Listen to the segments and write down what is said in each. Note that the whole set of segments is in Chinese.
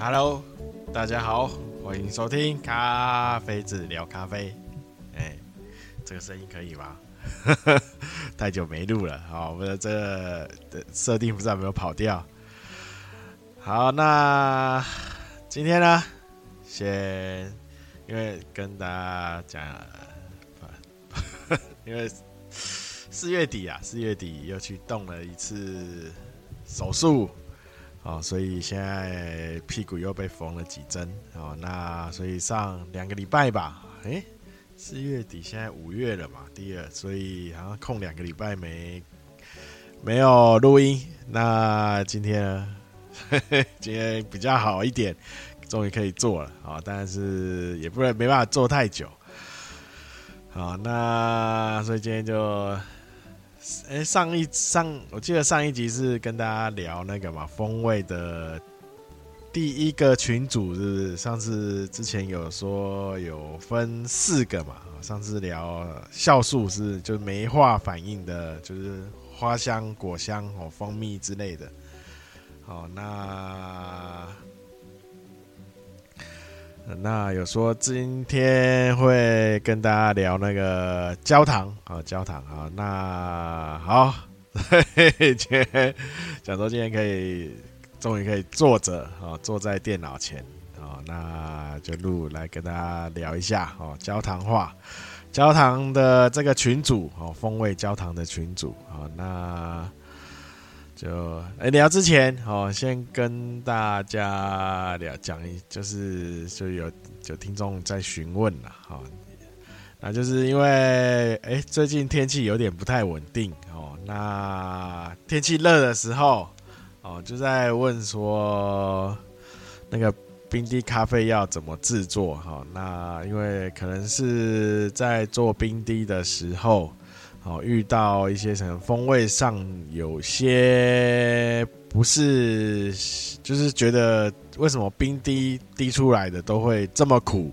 Hello，大家好，欢迎收听咖啡子聊咖啡。哎、这个声音可以吗？太久没录了，好，我们的这个的设定不知道有没有跑掉。好，那今天呢，先因为跟大家讲，因为四月底啊，四月底又去动了一次手术。哦，所以现在屁股又被缝了几针哦，那所以上两个礼拜吧，诶，四月底现在五月了嘛，第二，所以好像空两个礼拜没没有录音。那今天呢，今天比较好一点，终于可以做了啊，但是也不能没办法做太久。好，那所以今天就。哎、上一上，我记得上一集是跟大家聊那个嘛，风味的第一个群组，是？上次之前有说有分四个嘛，上次聊酵素是就是酶化反应的，就是花香、果香哦、蜂蜜之类的。好，那。那有说今天会跟大家聊那个焦糖啊，焦糖啊。那好，今天讲说今天可以终于可以坐着啊，坐在电脑前啊，那就录来跟大家聊一下哦，焦糖话，焦糖的这个群组哦，风味焦糖的群组啊，那。就哎，聊之前哦，先跟大家聊讲一，就是就有有听众在询问了哈，那就是因为哎，最近天气有点不太稳定哦，那天气热的时候哦，就在问说那个冰滴咖啡要怎么制作哈，那因为可能是在做冰滴的时候。哦，遇到一些什么风味上有些不是，就是觉得为什么冰滴滴出来的都会这么苦？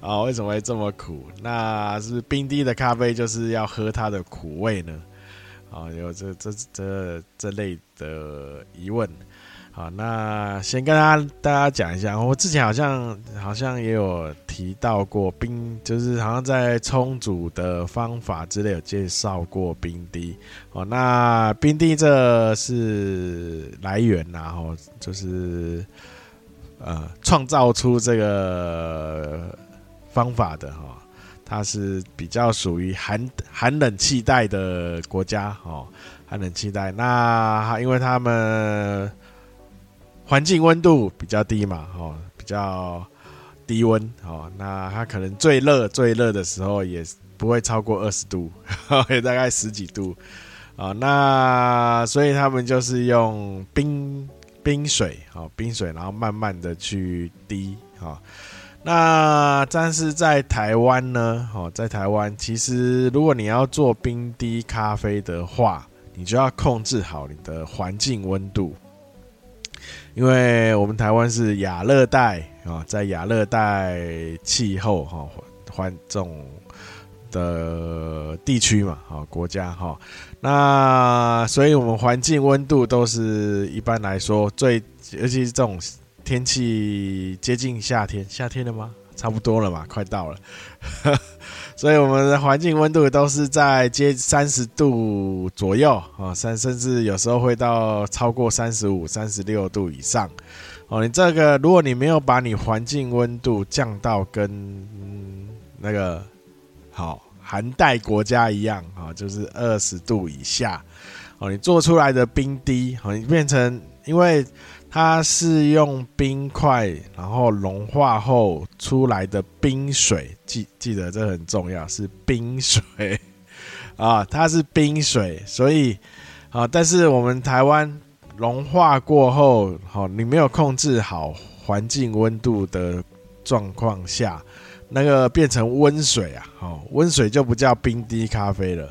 啊，为什么会这么苦？那是冰滴的咖啡就是要喝它的苦味呢？啊，有这这这这类的疑问。好，那先跟大家大家讲一下，我之前好像好像也有提到过冰，就是好像在充足的方法之类有介绍过冰滴。哦，那冰滴这是来源，然后就是呃创造出这个方法的哈，它是比较属于寒寒冷气带的国家哦，寒冷气带。那因为他们。环境温度比较低嘛，哦，比较低温，哦，那它可能最热最热的时候也不会超过二十度，也大概十几度，啊，那所以他们就是用冰冰水，哦，冰水，然后慢慢的去滴，哈，那但是在台湾呢，哦，在台湾其实如果你要做冰滴咖啡的话，你就要控制好你的环境温度。因为我们台湾是亚热带啊，在亚热带气候哈环这种的地区嘛，哈国家哈，那所以我们环境温度都是一般来说最，尤其是这种天气接近夏天，夏天了吗？差不多了嘛，快到了。所以我们的环境温度都是在接三十度左右啊，三甚至有时候会到超过三十五、三十六度以上哦。你这个，如果你没有把你环境温度降到跟那个好寒带国家一样啊，就是二十度以下哦，你做出来的冰滴哦，你变成因为。它是用冰块，然后融化后出来的冰水，记记得这很重要，是冰水 啊，它是冰水，所以啊，但是我们台湾融化过后，好，你没有控制好环境温度的状况下，那个变成温水啊，好，温水就不叫冰滴咖啡了。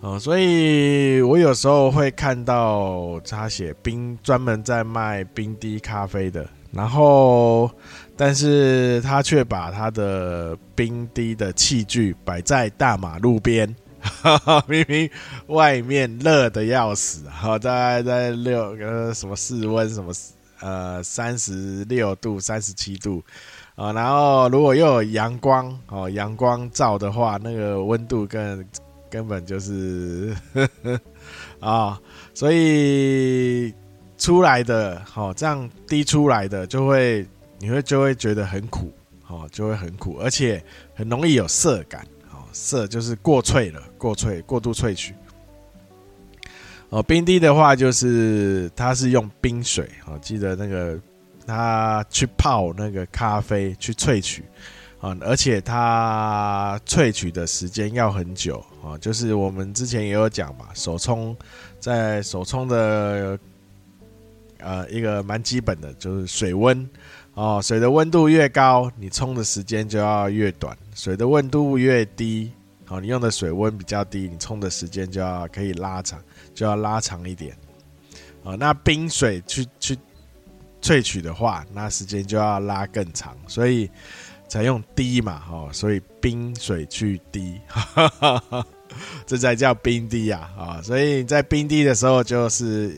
哦，所以我有时候会看到他写冰，专门在卖冰滴咖啡的，然后，但是他却把他的冰滴的器具摆在大马路边，明明外面热的要死，好，大概在六呃什么室温什么呃三十六度、三十七度啊，然后如果又有阳光哦，阳光照的话，那个温度更根本就是 啊，所以出来的好这样滴出来的就会你会就会觉得很苦，哦，就会很苦，而且很容易有涩感。哦涩就是过萃了，过萃过度萃取。哦，冰滴的话就是它是用冰水哦，记得那个它去泡那个咖啡去萃取啊，而且它萃取的时间要很久啊，就是我们之前也有讲嘛，手冲在手冲的呃一个蛮基本的就是水温哦，水的温度越高，你冲的时间就要越短。水的温度越低，好，你用的水温比较低，你冲的时间就要可以拉长，就要拉长一点。啊，那冰水去去萃取的话，那时间就要拉更长，所以采用滴嘛，哈，所以冰水去滴，这才叫冰滴啊，啊，所以在冰滴的时候，就是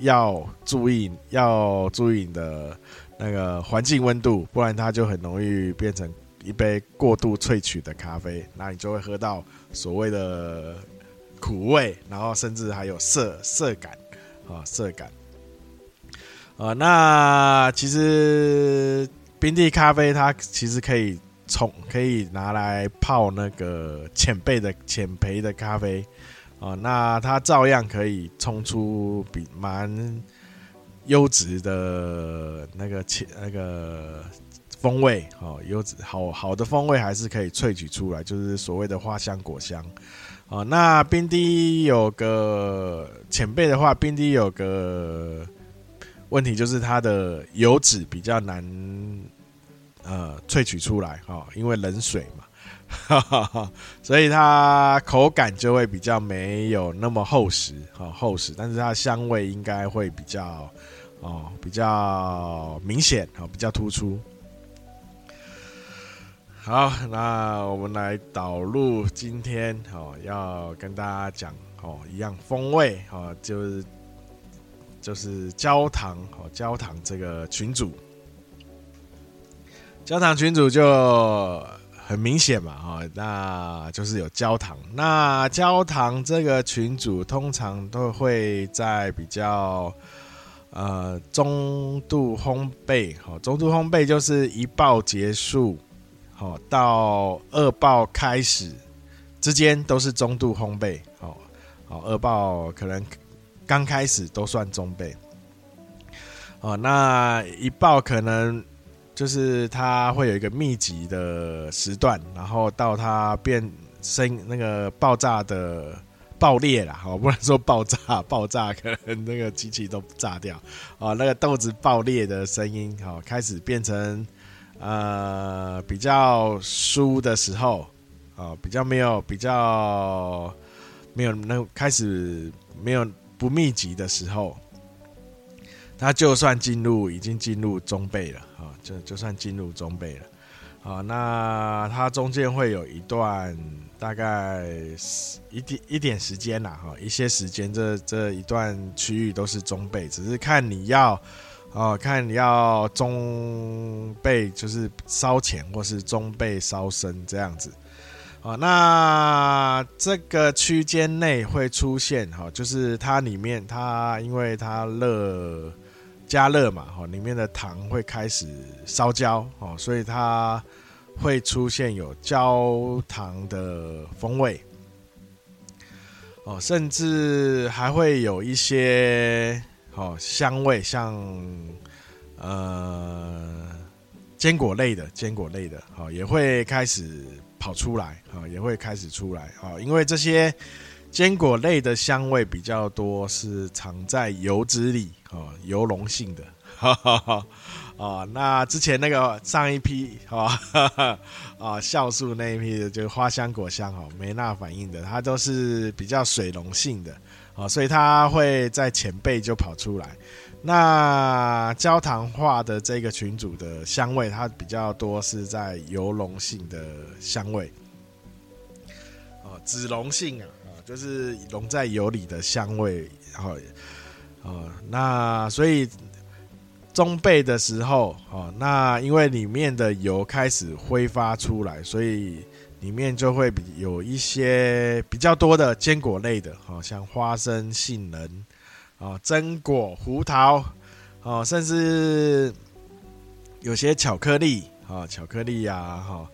要注意，要注意你的那个环境温度，不然它就很容易变成。一杯过度萃取的咖啡，那你就会喝到所谓的苦味，然后甚至还有涩涩感啊，涩感啊。那其实冰滴咖啡它其实可以冲，可以拿来泡那个浅焙的浅焙的咖啡啊。那它照样可以冲出比蛮优质的那个浅那个。风味哦，优质好好的风味还是可以萃取出来，就是所谓的花香果香哦。那冰滴有个浅焙的话，冰滴有个问题就是它的油脂比较难呃萃取出来哈，因为冷水嘛，哈哈哈，所以它口感就会比较没有那么厚实哈，厚实，但是它香味应该会比较哦比较明显啊，比较突出。好，那我们来导入今天哦，要跟大家讲哦，一样风味哦，就是就是焦糖哦，焦糖这个群组，焦糖群组就很明显嘛，哦，那就是有焦糖。那焦糖这个群组通常都会在比较呃中度烘焙，哦，中度烘焙就是一爆结束。好，到二爆开始之间都是中度烘焙。好，好，二爆可能刚开始都算中辈。哦，那一爆可能就是它会有一个密集的时段，然后到它变声那个爆炸的爆裂了。哦，不能说爆炸，爆炸可能那个机器都炸掉。哦，那个豆子爆裂的声音，好，开始变成。呃，比较疏的时候，哦、比较没有，比较没有那开始没有不密集的时候，它就算进入已经进入中背了，啊，就就算进入中背了，啊，那它中间会有一段大概一点一点时间啦，哈，一些时间，这这一段区域都是中背，只是看你要。哦，看你要中背就是烧浅，或是中背烧深这样子。哦，那这个区间内会出现哈，就是它里面它因为它热加热嘛，哈，里面的糖会开始烧焦，哦，所以它会出现有焦糖的风味。哦，甚至还会有一些。哦，香味像呃坚果类的，坚果类的，好也会开始跑出来，啊也会开始出来，啊，因为这些坚果类的香味比较多，是藏在油脂里，啊，油溶性的，哈哈哈。哦，那之前那个上一批，哈哈啊，酵素那一批的，就是花香果香，哦，没那反应的，它都是比较水溶性的。啊，所以它会在浅焙就跑出来。那焦糖化的这个群组的香味，它比较多是在油溶性的香味。脂溶性啊，啊，就是溶在油里的香味，然后，啊，那所以中焙的时候，啊，那因为里面的油开始挥发出来，所以里面就会有一些比较多的坚果类的，啊，像花生、杏仁，哦，榛果、胡桃，哦，甚至有些巧克力，啊，巧克力呀，哈。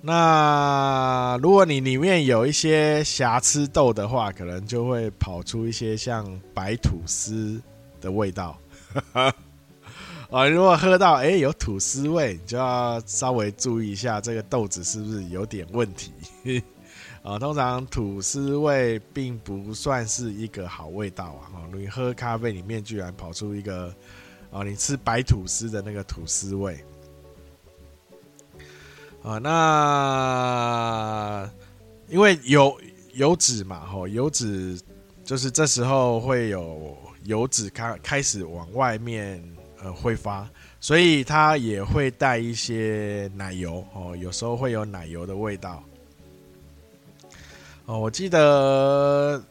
那如果你里面有一些瑕疵豆的话，可能就会跑出一些像白吐司的味道。啊，如果喝到哎、有吐司味，你就要稍微注意一下这个豆子是不是有点问题。啊，通常吐司味并不算是一个好味道啊。哦你喝咖啡里面居然跑出一个啊，你吃白吐司的那个吐司味。啊，那因为油油脂嘛，吼，油脂就是这时候会有油脂开开始往外面呃挥发，所以它也会带一些奶油哦，有时候会有奶油的味道。哦，我记得，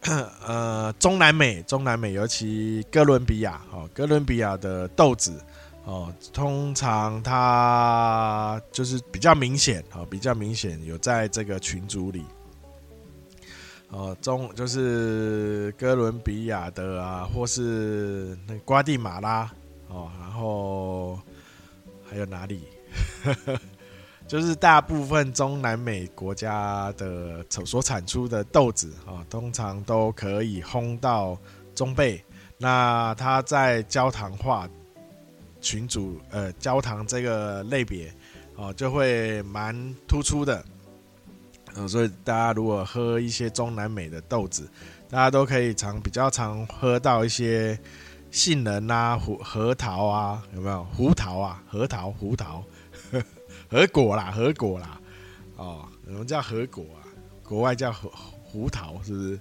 呃，中南美，中南美，尤其哥伦比亚，哦，哥伦比亚的豆子。哦，通常它就是比较明显，哦，比较明显有在这个群组里，哦，中就是哥伦比亚的啊，或是那瓜地马拉，哦，然后还有哪里？就是大部分中南美国家的所产出的豆子啊，通常都可以烘到中焙，那它在焦糖化。群组呃焦糖这个类别哦就会蛮突出的，所以大家如果喝一些中南美的豆子，大家都可以常比较常喝到一些杏仁啊、胡核桃啊，有没有？胡桃啊、核桃、胡桃、核果啦、核果啦，哦，我们叫核果啊，国外叫胡胡桃，是不是？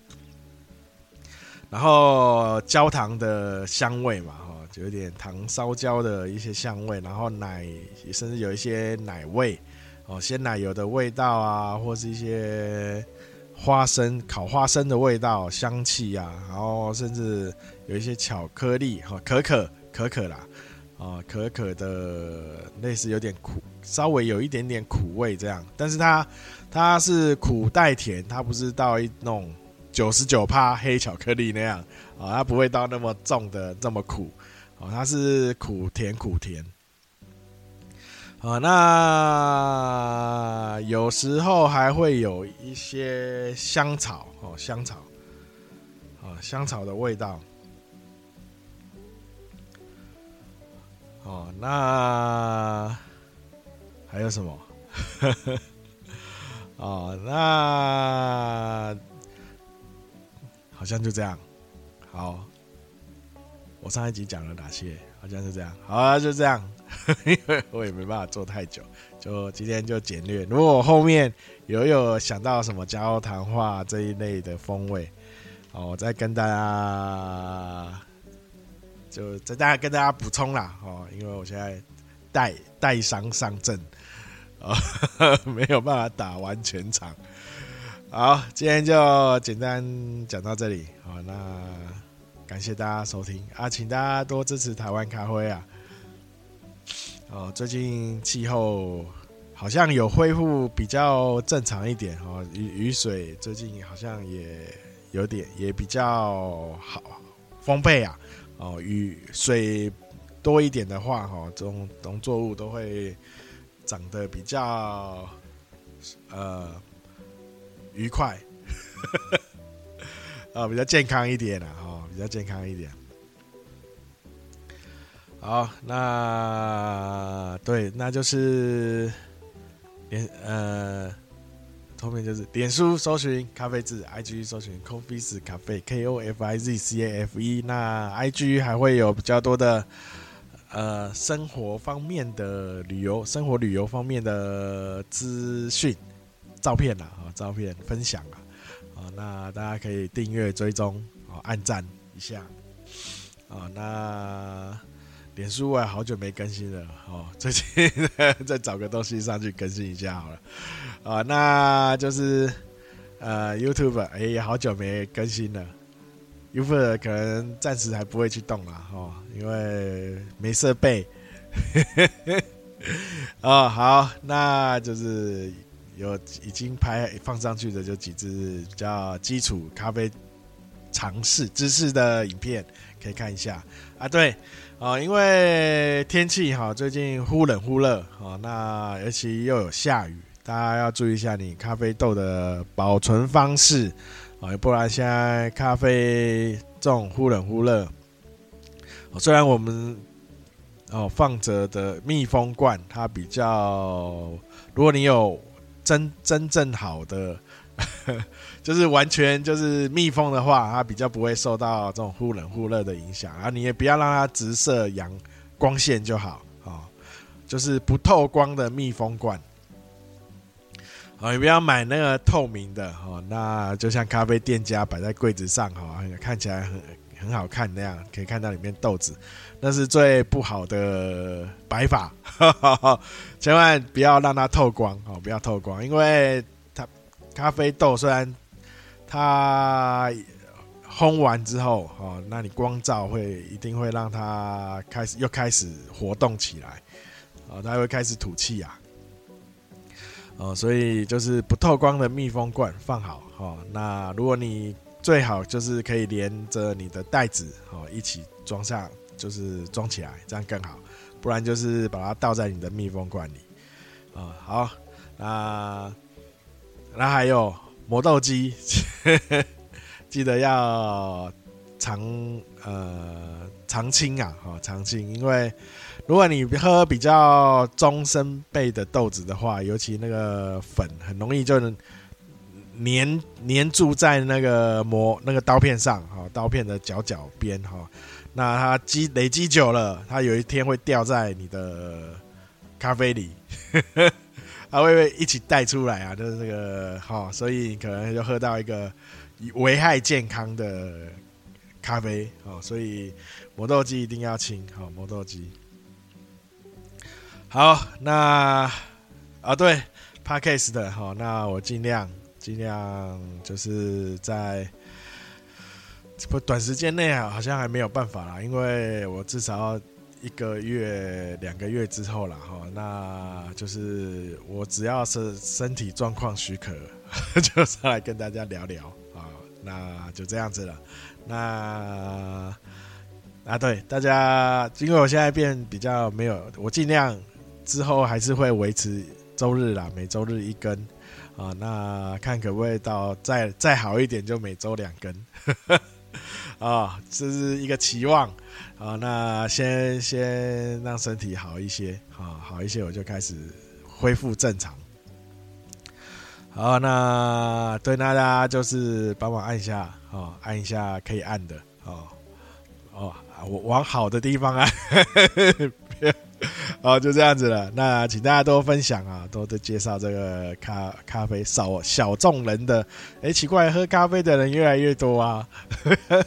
然后焦糖的香味嘛。就有点糖烧焦的一些香味，然后奶甚至有一些奶味哦，鲜奶油的味道啊，或是一些花生烤花生的味道、香气啊，然后甚至有一些巧克力哈，可可可可啦啊，可可的类似有点苦，稍微有一点点苦味这样，但是它它是苦带甜，它不是到一种九十九趴黑巧克力那样啊，它不会到那么重的这么苦。哦，它是苦甜苦甜，啊，那有时候还会有一些香草哦，香草，啊，香草的味道，哦，那还有什么？哦，那好像就这样，好。我上一集讲了哪些？好像是这样。好啊，就这样，因为我也没办法做太久，就今天就简略。如果我后面有有想到什么焦糖化这一类的风味，哦，我再跟大家就再大家跟大家补充啦。哦，因为我现在带带伤上阵，啊，没有办法打完全场。好，今天就简单讲到这里。好，那。感谢大家收听啊，请大家多支持台湾咖啡啊！哦，最近气候好像有恢复比较正常一点哦，雨雨水最近好像也有点也比较好丰沛啊！哦，雨水多一点的话，哈，这种农作物都会长得比较呃愉快，啊，比较健康一点啊。比较健康一点。好，那对，那就是脸呃，后面就是脸书搜寻咖啡字，IG 搜寻 Kofiz Cafe K O F I Z C A F E。那 IG 还会有比较多的呃生活方面的旅游、生活旅游方面的资讯、照片啦，啊，照片分享啊，啊，那大家可以订阅、追踪、啊，按赞。一下，啊，那脸书我也好久没更新了哦，最近再找个东西上去更新一下好了，啊，那就是呃，YouTube 哎、欸，好久没更新了 Uber 可能暂时还不会去动了哦，因为没设备。哦，好，那就是有已经拍放上去的，就几支比较基础咖啡尝试知识的影片，可以看一下啊。对，哦，因为天气哈，最近忽冷忽热，哦，那尤其又有下雨，大家要注意一下你咖啡豆的保存方式啊，不然现在咖啡这种忽冷忽热，虽然我们。哦，放着的密封罐，它比较，如果你有真真正好的，呵 呵就是完全就是密封的话，它比较不会受到这种忽冷忽热的影响。然啊，你也不要让它直射阳光线就好啊，就是不透光的密封罐。啊，你不要买那个透明的哦，那就像咖啡店家摆在柜子上哈，看起来很。很好看那样，可以看到里面豆子，那是最不好的摆法，千万不要让它透光哦，不要透光，因为它咖啡豆虽然它烘完之后哦，那你光照会一定会让它开始又开始活动起来，哦，它会开始吐气啊，哦，所以就是不透光的密封罐放好哦，那如果你最好就是可以连着你的袋子哦一起装上，就是装起来，这样更好。不然就是把它倒在你的密封罐里啊。好，那那还有磨豆机，记得要常呃常清啊，哈常清，因为如果你喝比较中深焙的豆子的话，尤其那个粉很容易就能。粘粘住在那个磨那个刀片上哈，刀片的角角边哈，那它积累积久了，它有一天会掉在你的咖啡里，它 会会一起带出来啊？就是这个哈，所以可能就喝到一个危害健康的咖啡哦，所以磨豆机一定要清好，磨豆机。好，那啊对，Podcast 的哈，那我尽量。尽量就是在不短时间内啊，好像还没有办法啦，因为我至少要一个月、两个月之后了哈。那就是我只要是身体状况许可，就上来跟大家聊聊啊。那就这样子了。那啊，对大家，因为我现在变比较没有，我尽量之后还是会维持周日啦，每周日一更。啊，那看可不可以到再再好一点，就每周两更，啊，这是一个期望啊。那先先让身体好一些，啊，好一些，我就开始恢复正常。好，那对大家就是帮忙按一下，哦，按一下可以按的，哦，哦，我往好的地方按。好，就这样子了。那请大家多分享啊，多多介绍这个咖咖啡少小众人的。哎、奇怪，喝咖啡的人越来越多啊。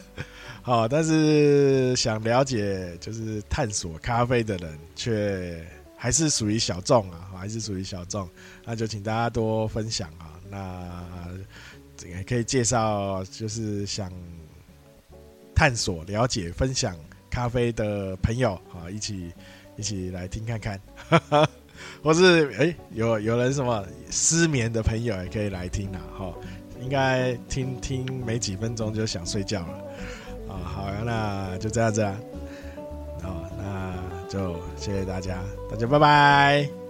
好，但是想了解就是探索咖啡的人却还是属于小众啊，还是属于小众。那就请大家多分享啊。那也可以介绍，就是想探索、了解、分享咖啡的朋友啊，一起。一起来听看看，或是哎、有有人什么失眠的朋友也可以来听啦，哈，应该听听没几分钟就想睡觉了，啊，好，那就这样子啊，好，那就谢谢大家，大家拜拜。